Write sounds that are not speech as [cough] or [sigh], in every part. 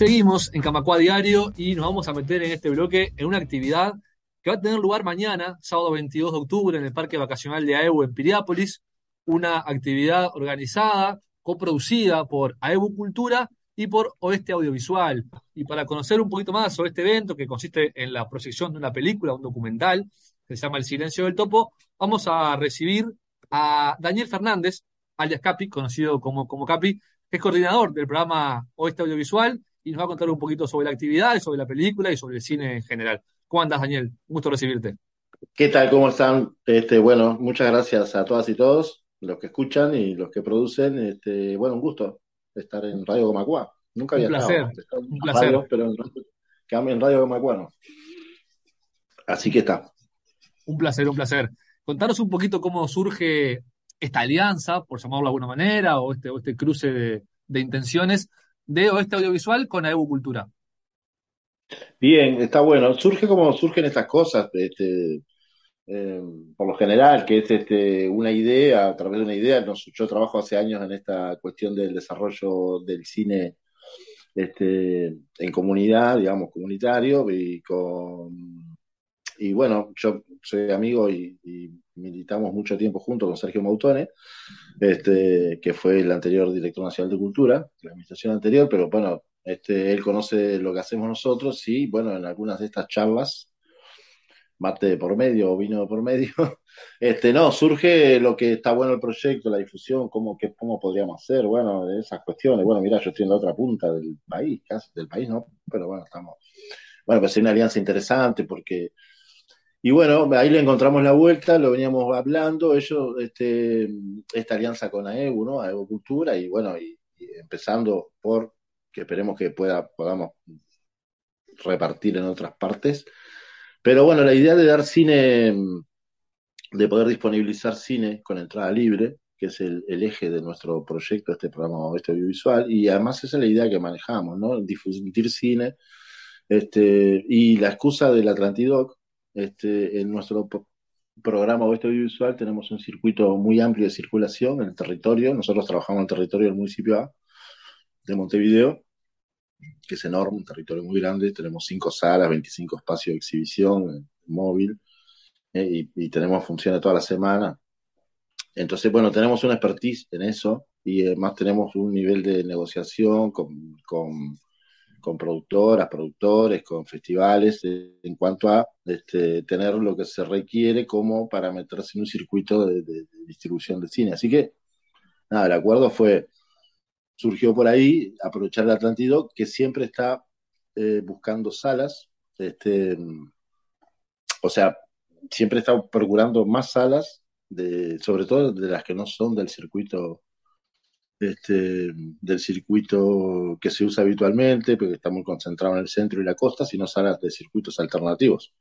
Seguimos en Camacua Diario y nos vamos a meter en este bloque en una actividad que va a tener lugar mañana, sábado 22 de octubre, en el Parque Vacacional de AEBU en Piriápolis. Una actividad organizada, coproducida por AEBU Cultura y por Oeste Audiovisual. Y para conocer un poquito más sobre este evento, que consiste en la proyección de una película, un documental, que se llama El Silencio del Topo, vamos a recibir a Daniel Fernández, alias Capi, conocido como, como Capi, que es coordinador del programa Oeste Audiovisual y nos va a contar un poquito sobre la actividad, sobre la película y sobre el cine en general. ¿Cómo andas, Daniel? Un gusto recibirte. ¿Qué tal? ¿Cómo están? Este, bueno, muchas gracias a todas y todos, los que escuchan y los que producen. Este, bueno, un gusto estar en Radio Gomacua. Nunca había un placer, estado, un placer. Radio, pero en, en Radio Gomacua no. Así que está. Un placer, un placer. Contanos un poquito cómo surge esta alianza, por llamarlo de alguna manera, o este, o este cruce de, de intenciones de Oeste Audiovisual con AEBU Cultura. Bien, está bueno. Surge como surgen estas cosas, este, eh, por lo general, que es este, una idea, a través de una idea. yo trabajo hace años en esta cuestión del desarrollo del cine este, en comunidad, digamos, comunitario, y con y bueno, yo soy amigo y, militamos mucho tiempo junto con Sergio Mautone, este, que fue el anterior director nacional de cultura, la administración anterior, pero bueno, este, él conoce lo que hacemos nosotros y bueno, en algunas de estas charlas, mate de por medio o vino de por medio, [laughs] este, no, surge lo que está bueno el proyecto, la difusión, cómo, qué, cómo podríamos hacer, bueno, esas cuestiones, bueno, mira, yo estoy en la otra punta del país, casi del país, ¿no? Pero bueno, estamos, bueno, pues es una alianza interesante porque y bueno, ahí le encontramos la vuelta, lo veníamos hablando, ellos, este, esta alianza con AEU, ¿no? AEU Cultura, y bueno, y, empezando por que esperemos que pueda, podamos repartir en otras partes. Pero bueno, la idea de dar cine, de poder disponibilizar cine con entrada libre, que es el, eje de nuestro proyecto, este programa este audiovisual, y además esa es la idea que manejamos, ¿no? Difundir cine, este, y la excusa del Atlantidoc, este, en nuestro programa Oeste Audiovisual tenemos un circuito muy amplio de circulación en el territorio. Nosotros trabajamos en el territorio del municipio A de Montevideo, que es enorme, un territorio muy grande. Tenemos cinco salas, 25 espacios de exhibición eh, móvil eh, y, tenemos funciones toda la semana. Entonces, bueno, tenemos una expertise en eso y además tenemos un nivel de negociación con con productoras, productores, con festivales, eh, en cuanto a este, tener lo que se requiere como para meterse en un circuito de, distribución de cine. Así que, nada, el acuerdo fue, surgió por ahí, aprovechar el Atlantido, que siempre está eh, buscando salas, este, o sea, siempre está procurando más salas, sobre todo de las que no son del circuito este, del circuito que se usa habitualmente, porque está muy concentrado en el centro y la costa, sino salas de circuitos alternativos.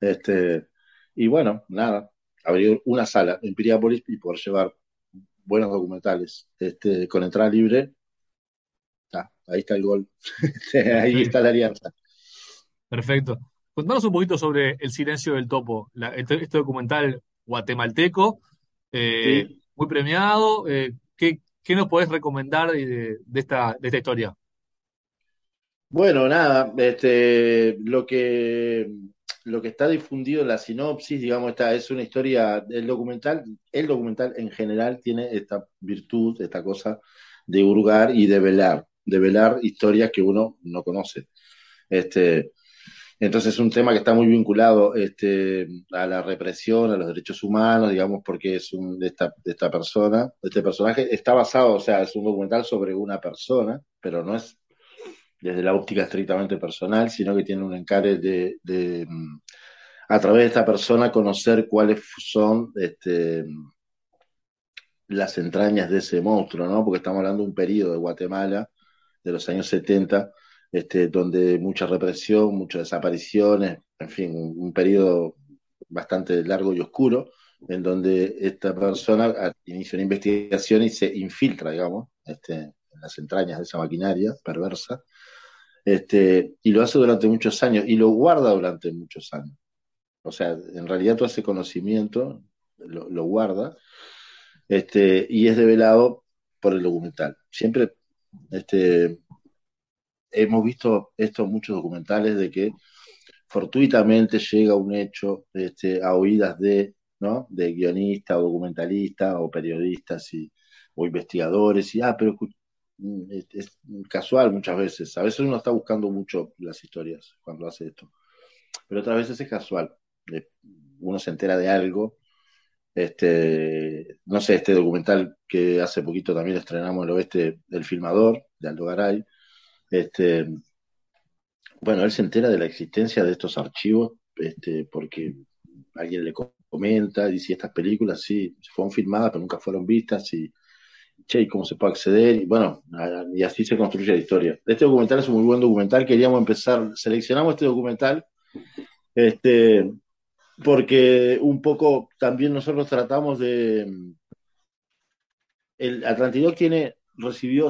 Este, y bueno, nada, abrir una sala en Piriápolis y poder llevar buenos documentales este, con entrada libre. ahí está el gol, [laughs] ahí está la alianza. Perfecto. Contanos un poquito sobre El silencio del topo, este, este, documental guatemalteco, eh, muy premiado. Eh, ¿qué, ¿Qué nos podés recomendar de, esta, de esta historia? Bueno, nada, este, lo que lo que está difundido en la sinopsis, digamos, esta es una historia, el documental, el documental en general tiene esta virtud, esta cosa de hurgar y de velar, de velar historias que uno no conoce. Este, entonces es un tema que está muy vinculado este, a la represión, a los derechos humanos, digamos, porque es un, de, esta, de esta persona, este personaje está basado, o sea, es un documental sobre una persona, pero no es desde la óptica estrictamente personal, sino que tiene un encare de, mm, a través de esta persona conocer cuáles son este, las entrañas de ese monstruo, ¿no? Porque estamos hablando de un periodo de Guatemala de los años 70 este, donde mucha represión, muchas desapariciones, en fin, un, periodo bastante largo y oscuro, en donde esta persona inicia una investigación y se infiltra, digamos, este, en las entrañas de esa maquinaria perversa, este, y lo hace durante muchos años, y lo guarda durante muchos años. O sea, en realidad todo ese conocimiento lo, guarda, y es develado por el documental. Siempre hemos visto estos muchos documentales de que fortuitamente llega un hecho este, a oídas de, ¿no? de guionistas o documentalistas o periodistas y, o investigadores y, ah, pero mm, es, es, casual muchas veces. A veces uno está buscando mucho las historias cuando hace esto, pero otras veces es casual. Uno se entera de algo. Este, no sé, este documental que hace poquito también estrenamos en el oeste, El Filmador, de Aldo Garay, este, bueno, él se entera de la existencia de estos archivos este, porque alguien le comenta, dice, estas películas sí, fueron filmadas, pero nunca fueron vistas, y, che, ¿y cómo se puede acceder? Y bueno, y así se construye la historia. Este documental es un muy buen documental, queríamos empezar, seleccionamos este documental, este, porque un poco también nosotros tratamos de... El Atlantidoc tiene, recibió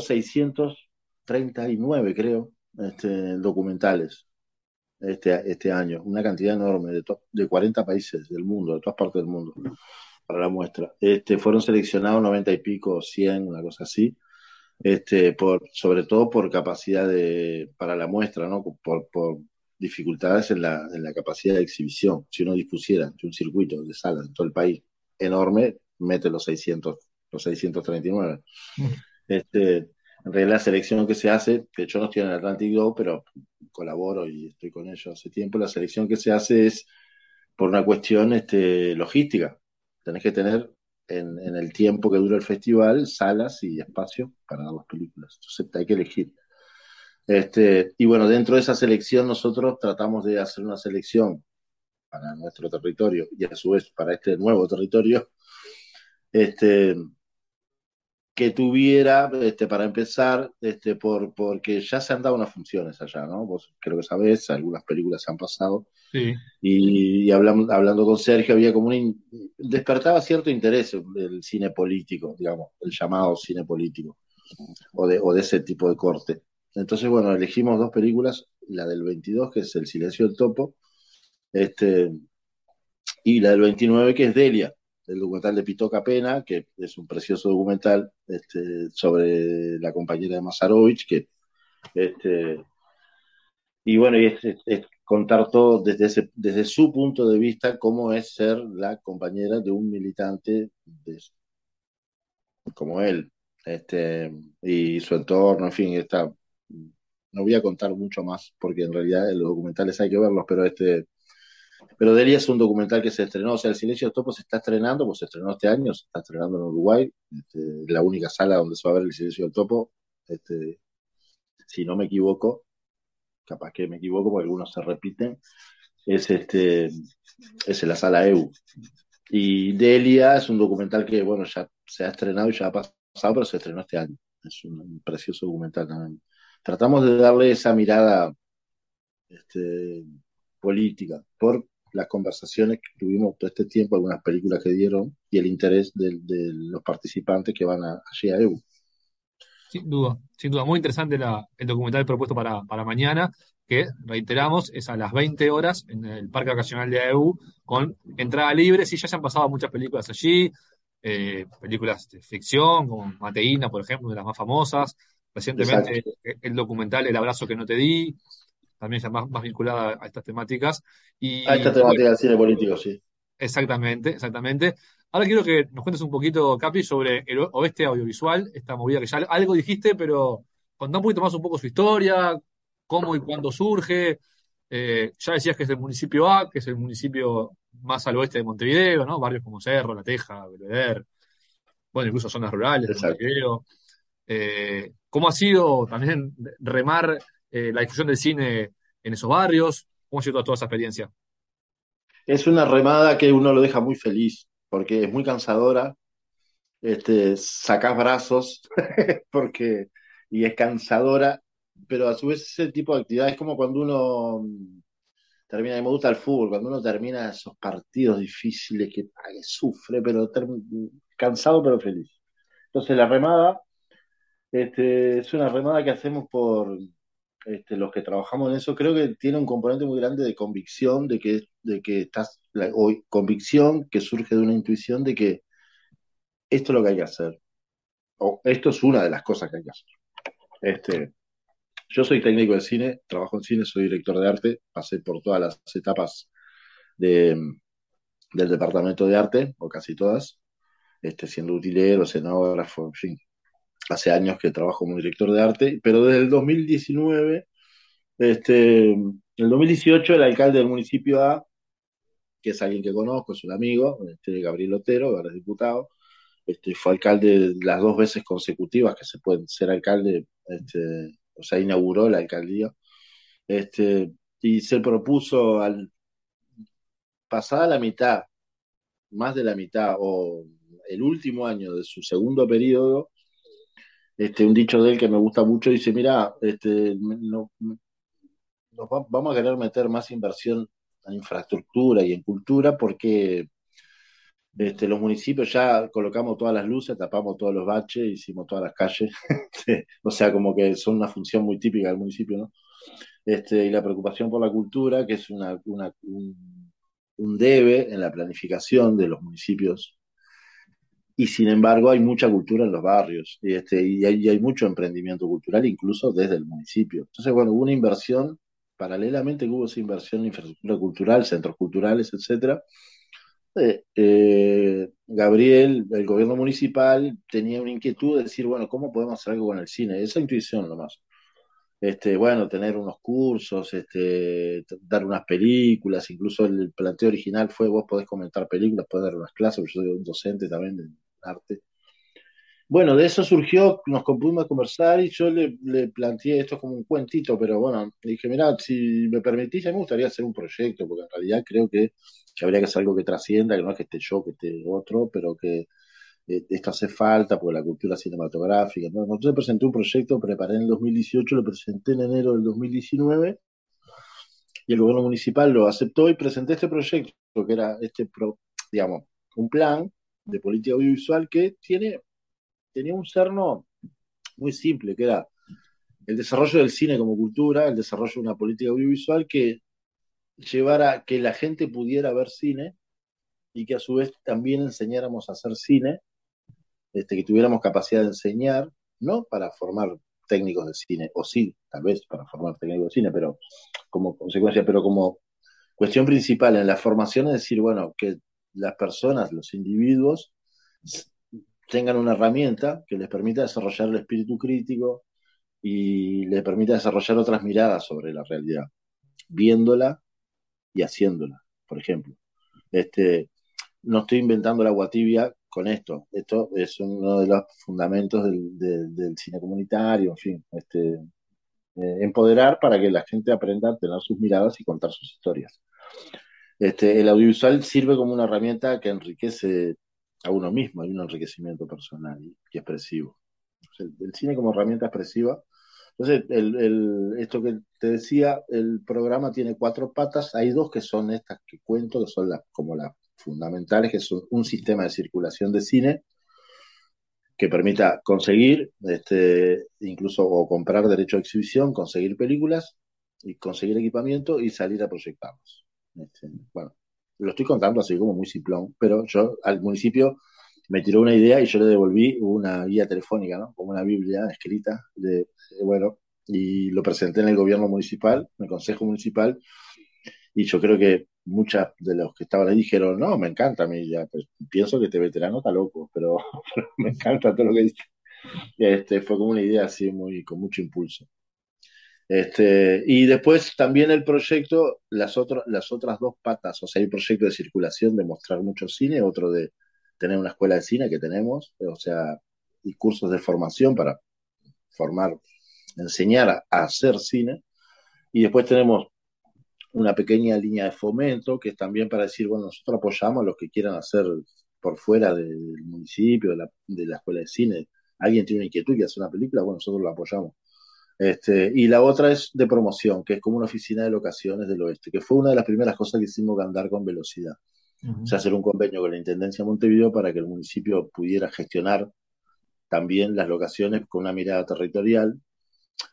639, creo, este, documentales este, este año, una cantidad enorme de, de 40 países del mundo, de todas partes del mundo, para la muestra. Este, fueron seleccionados 90 y pico, 100, una cosa así, este, por, sobre todo por capacidad de, para la muestra, ¿no? por, por dificultades en la, en la capacidad de exhibición. Si uno dispusiera de un circuito de salas en todo el país enorme, mete los 600, los 639. Mm. Este, en realidad la selección que se hace, que yo no estoy en el Atlantic Go, pero colaboro y estoy con ellos hace tiempo, la selección que se hace es por una cuestión este, logística. Tenés que tener en, el tiempo que dura el festival salas y espacio para dar las películas. Entonces hay que elegir. Este, y bueno, dentro de esa selección nosotros tratamos de hacer una selección para nuestro territorio y a su vez para este nuevo territorio, este, que tuviera, este, para empezar, este, por, porque ya se han dado unas funciones allá, ¿no? Vos creo que sabés, algunas películas se han pasado. Sí. Y, y hablando, hablando con Sergio, había como un. despertaba cierto interés del cine político, digamos, el llamado cine político, o de, o de ese tipo de corte. Entonces, bueno, elegimos dos películas, la del 22, que es El silencio del topo, este, y la del 29, que es Delia el documental de Pitoca Pena, que es un precioso documental este, sobre la compañera de Mazarovich, que este, y bueno, y es, contar todo desde, ese, desde su punto de vista, cómo es ser la compañera de un militante como él, este, y su entorno, en fin, está, no voy a contar mucho más, porque en realidad los documentales hay que verlos, pero este, pero Delia es un documental que se estrenó, o sea, El Silencio del Topo se está estrenando, pues se estrenó este año, se está estrenando en Uruguay, este, la única sala donde se va a ver El Silencio del Topo, este, si no me equivoco, capaz que me equivoco porque algunos se repiten, es este es en la sala EU. Y Delia es un documental que, bueno, ya se ha estrenado y ya ha pasado, pero se estrenó este año. Es un, un precioso documental también. Tratamos de darle esa mirada este, política, por las conversaciones que tuvimos todo este tiempo, algunas películas que dieron y el interés de, de los participantes que van a, allí a EU. Sin duda, sin duda. Muy interesante la, el documental propuesto para, para mañana, que reiteramos es a las 20 horas en el Parque Vacacional de EU con entrada libre. Sí, ya se han pasado muchas películas allí, eh, películas de ficción, como Mateína, por ejemplo, una de las más famosas. Recientemente Exacto. el documental El abrazo que no te di, también ya más, más vinculada a estas temáticas. Y, a esta temática del cine político, sí. Exactamente, exactamente. Ahora quiero que nos cuentes un poquito, Capi, sobre el oeste audiovisual, esta movida que ya algo dijiste, pero contá un poquito más un poco su historia, cómo y cuándo surge. Eh, ya decías que es el municipio A, que es el municipio más al oeste de Montevideo, ¿no? Barrios como Cerro, La Teja, Belvedere, bueno, incluso zonas rurales de Montevideo. Eh, ¿Cómo ha sido también remar eh, la difusión del cine en esos barrios? ¿Cómo ha sido toda, toda esa experiencia? Es una remada que uno lo deja muy feliz, porque es muy cansadora. Este, sacás brazos, [laughs] porque, y es cansadora, pero a su vez ese tipo de actividad es como cuando uno termina, me gusta el fútbol, cuando uno termina esos partidos difíciles que, sufre, pero cansado pero feliz. Entonces la remada este, es una remada que hacemos por, este, los que trabajamos en eso, creo que tiene un componente muy grande de convicción, de que, de que estás, la, convicción que surge de una intuición de que esto es lo que hay que hacer, o esto es una de las cosas que hay que hacer. Este, Yo soy técnico de cine, trabajo en cine, soy director de arte, pasé por todas las etapas de, del departamento de arte, o casi todas, este, siendo utilero, escenógrafo, en fin. Hace años que trabajo como director de arte, pero desde el 2019, este, en el 2018 el alcalde del municipio A, que es alguien que conozco, es un amigo, este, Gabriel Otero, ahora es diputado, este, fue alcalde las dos veces consecutivas que se pueden ser alcalde, este, o sea, inauguró la alcaldía, este, y se propuso al pasada la mitad, más de la mitad, o el último año de su segundo periodo, este, un dicho de él que me gusta mucho, dice, mira, este, no, vamos a querer meter más inversión en infraestructura y en cultura porque este, los municipios ya colocamos todas las luces, tapamos todos los baches, hicimos todas las calles, [laughs] o sea, como que son una función muy típica del municipio, ¿no? Este, y la preocupación por la cultura, que es una, una un, un debe en la planificación de los municipios y sin embargo hay mucha cultura en los barrios y, este, y, hay, mucho emprendimiento cultural incluso desde el municipio. Entonces, bueno, hubo una inversión, paralelamente hubo esa inversión en infraestructura cultural, centros culturales, etcétera. Eh, eh, Gabriel, el gobierno municipal, tenía una inquietud de decir, bueno, ¿cómo podemos hacer algo con el cine? Esa intuición nomás este, bueno, tener unos cursos, este, dar unas películas, incluso el planteo original fue vos podés comentar películas, podés dar unas clases, yo soy un docente también arte. Bueno, de eso surgió, nos pudimos conversar y yo le, planteé esto como un cuentito, pero bueno, le dije, mira, si me permitís, a mí me gustaría hacer un proyecto, porque en realidad creo que, habría que hacer algo que trascienda, que no es que esté yo, que esté otro, pero que eh, esto hace falta por la cultura cinematográfica. ¿no? Entonces presenté un proyecto, preparé en el 2018, lo presenté en enero del 2019 y el gobierno municipal lo aceptó y presenté este proyecto, que era este, pro, digamos, un plan de política audiovisual que tiene, tenía un cerno muy simple, que era el desarrollo del cine como cultura, el desarrollo de una política audiovisual que llevara que la gente pudiera ver cine y que a su vez también enseñáramos a hacer cine este, que tuviéramos capacidad de enseñar, no para formar técnicos de cine, o sí, tal vez para formar técnicos de cine, pero como consecuencia, pero como cuestión principal en la formación es decir, bueno, que las personas, los individuos, tengan una herramienta que les permita desarrollar el espíritu crítico y les permita desarrollar otras miradas sobre la realidad, viéndola y haciéndola, por ejemplo. Este, no estoy inventando la agua tibia con esto. Esto es uno de los fundamentos del cine comunitario, en fin, este, eh, empoderar para que la gente aprenda a tener sus miradas y contar sus historias. Este, el audiovisual sirve como una herramienta que enriquece a uno mismo, hay un enriquecimiento personal y, expresivo. El, cine como herramienta expresiva. Entonces, esto que te decía, el programa tiene cuatro patas, hay dos que son estas que cuento, que son las, como las fundamentales, que es un sistema de circulación de cine que permita conseguir, este, incluso comprar derecho de exhibición, conseguir películas y conseguir equipamiento y salir a proyectarlos. Este, bueno, lo estoy contando así como muy simplón, pero yo al municipio me tiró una idea y yo le devolví una guía telefónica, ¿no? Como una Biblia escrita, de, bueno, y lo presenté en el gobierno municipal, en el consejo municipal, y yo creo que muchas de los que estaban ahí dijeron, no, me encanta a mí, ya, pues, pienso que este veterano está loco, pero, [laughs] pero, me encanta todo lo que dice. Este, fue como una idea así, muy, con mucho impulso. Este, y después también el proyecto, las, otro, las otras dos patas, o sea, hay un proyecto de circulación de mostrar mucho cine, otro de tener una escuela de cine que tenemos, o sea, y cursos de formación para formar, enseñar a, hacer cine. Y después tenemos una pequeña línea de fomento, que es también para decir, bueno, nosotros apoyamos a los que quieran hacer por fuera del municipio, de la, de la escuela de cine. Alguien tiene una inquietud y hace una película, bueno, nosotros lo apoyamos. Este, y la otra es de promoción, que es como una oficina de locaciones del oeste, que fue una de las primeras cosas que hicimos andar con velocidad. Uh -huh. O sea, hacer un convenio con la Intendencia de Montevideo para que el municipio pudiera gestionar también las locaciones con una mirada territorial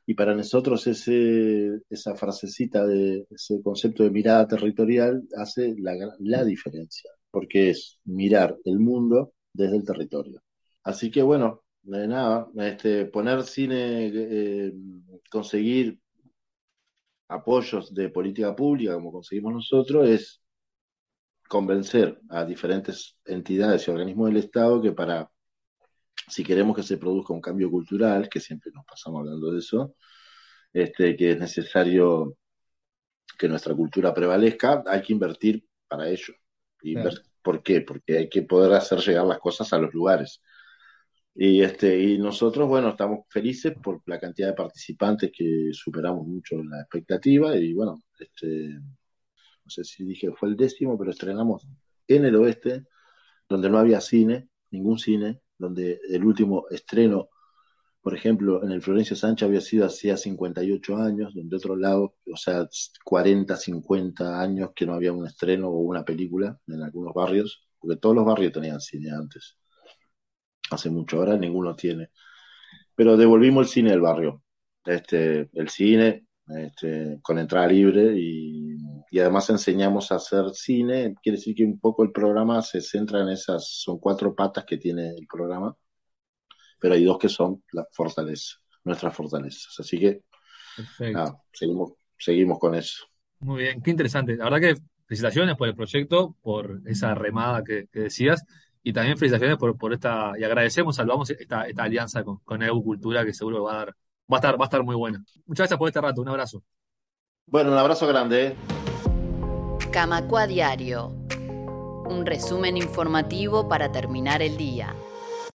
y para nosotros ese, esa frasecita de ese concepto de mirada territorial hace la, la diferencia, porque es mirar el mundo desde el territorio. Así que bueno, de nada, este, poner cine, eh, conseguir apoyos de política pública como conseguimos nosotros es convencer a diferentes entidades y organismos del Estado que para, si queremos que se produzca un cambio cultural, que siempre nos pasamos hablando de eso, este, que es necesario que nuestra cultura prevalezca, hay que invertir para ello. ¿Por qué? Porque hay que poder hacer llegar las cosas a los lugares. Y, este, y nosotros, bueno, estamos felices por la cantidad de participantes que superamos mucho la expectativa y bueno, este, no sé si dije fue el décimo, pero estrenamos en el oeste, donde no había cine, ningún cine, donde el último estreno, por ejemplo, en el Florencio Sánchez había sido hacía 58 años, donde otro lado, o sea, 40, 50 años que no había un estreno o una película en algunos barrios, porque todos los barrios tenían cine antes hace mucho, ahora ninguno tiene. Pero devolvimos el cine del barrio, este, el cine este, con entrada libre y, además enseñamos a hacer cine. Quiere decir que un poco el programa se centra en esas, son cuatro patas que tiene el programa, pero hay dos que son las fortalezas, nuestras fortalezas. Así que seguimos, seguimos con eso. Muy bien, qué interesante. La verdad que felicitaciones por el proyecto, por esa remada que decías. Y también felicitaciones por, por esta, y agradecemos, salvamos esta, esta alianza con, con EU Cultura que seguro va a dar, va a estar, va a estar muy buena. Muchas gracias por este rato, un abrazo. Bueno, un abrazo grande. ¿eh? Camacua Diario. Un resumen informativo para terminar el día.